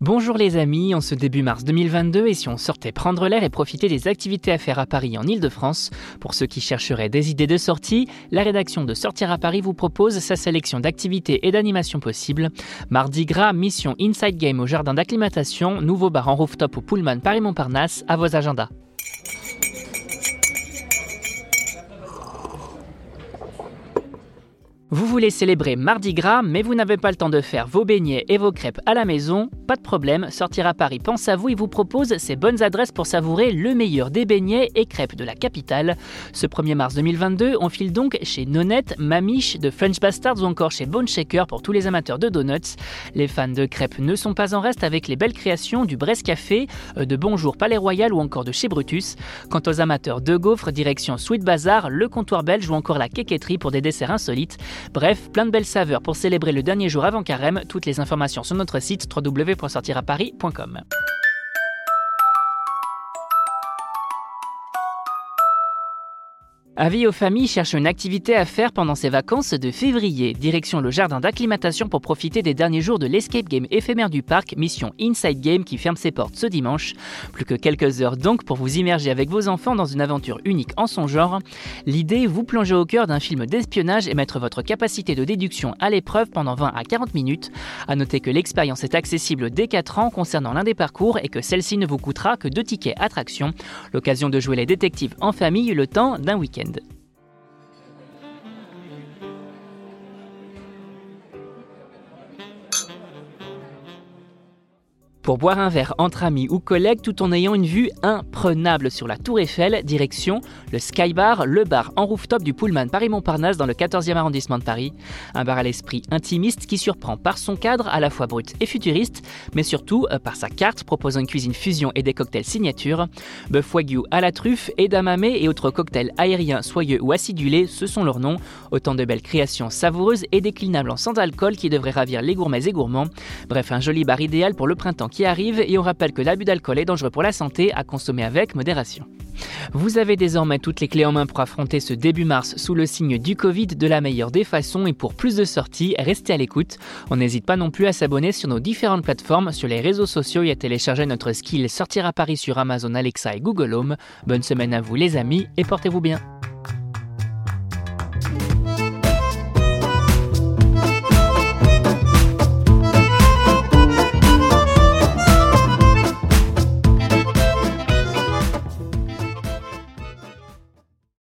Bonjour les amis, en ce début mars 2022 et si on sortait prendre l'air et profiter des activités à faire à Paris en Ile-de-France, pour ceux qui chercheraient des idées de sortie, la rédaction de Sortir à Paris vous propose sa sélection d'activités et d'animations possibles. Mardi gras, mission Inside Game au jardin d'acclimatation, nouveau bar en rooftop au Pullman Paris-Montparnasse, à vos agendas. Vous voulez célébrer Mardi Gras, mais vous n'avez pas le temps de faire vos beignets et vos crêpes à la maison? Pas de problème, Sortir à Paris pense à vous et vous propose ses bonnes adresses pour savourer le meilleur des beignets et crêpes de la capitale. Ce 1er mars 2022, on file donc chez Nonette, Mamiche, de French Bastards ou encore chez Bone Shaker pour tous les amateurs de donuts. Les fans de crêpes ne sont pas en reste avec les belles créations du Brest Café, euh, de Bonjour Palais Royal ou encore de chez Brutus. Quant aux amateurs de gaufres, direction Sweet Bazaar, le comptoir belge ou encore la quéquetterie pour des desserts insolites. Bref, plein de belles saveurs pour célébrer le dernier jour avant carême. Toutes les informations sur notre site www.sortiraparis.com. Avis aux familles cherche une activité à faire pendant ses vacances de février. Direction le jardin d'acclimatation pour profiter des derniers jours de l'escape game éphémère du parc, mission Inside Game qui ferme ses portes ce dimanche. Plus que quelques heures donc pour vous immerger avec vos enfants dans une aventure unique en son genre. L'idée, vous plonger au cœur d'un film d'espionnage et mettre votre capacité de déduction à l'épreuve pendant 20 à 40 minutes. À noter que l'expérience est accessible dès 4 ans concernant l'un des parcours et que celle-ci ne vous coûtera que deux tickets attraction. L'occasion de jouer les détectives en famille le temps d'un week-end. Pour boire un verre entre amis ou collègues tout en ayant une vue imprenable sur la Tour Eiffel, direction le Skybar, le bar en rooftop du Pullman Paris-Montparnasse dans le 14e arrondissement de Paris. Un bar à l'esprit intimiste qui surprend par son cadre à la fois brut et futuriste, mais surtout euh, par sa carte proposant une cuisine fusion et des cocktails signature. Bœuf wagyu à la truffe, edamame et autres cocktails aériens soyeux ou acidulés, ce sont leurs noms. Autant de belles créations savoureuses et déclinables en sans alcool qui devraient ravir les gourmets et gourmands. Bref, un joli bar idéal pour le printemps arrive et on rappelle que l'abus d'alcool est dangereux pour la santé à consommer avec modération. Vous avez désormais toutes les clés en main pour affronter ce début mars sous le signe du Covid de la meilleure des façons et pour plus de sorties, restez à l'écoute. On n'hésite pas non plus à s'abonner sur nos différentes plateformes, sur les réseaux sociaux et à télécharger notre skill Sortir à Paris sur Amazon Alexa et Google Home. Bonne semaine à vous les amis et portez-vous bien.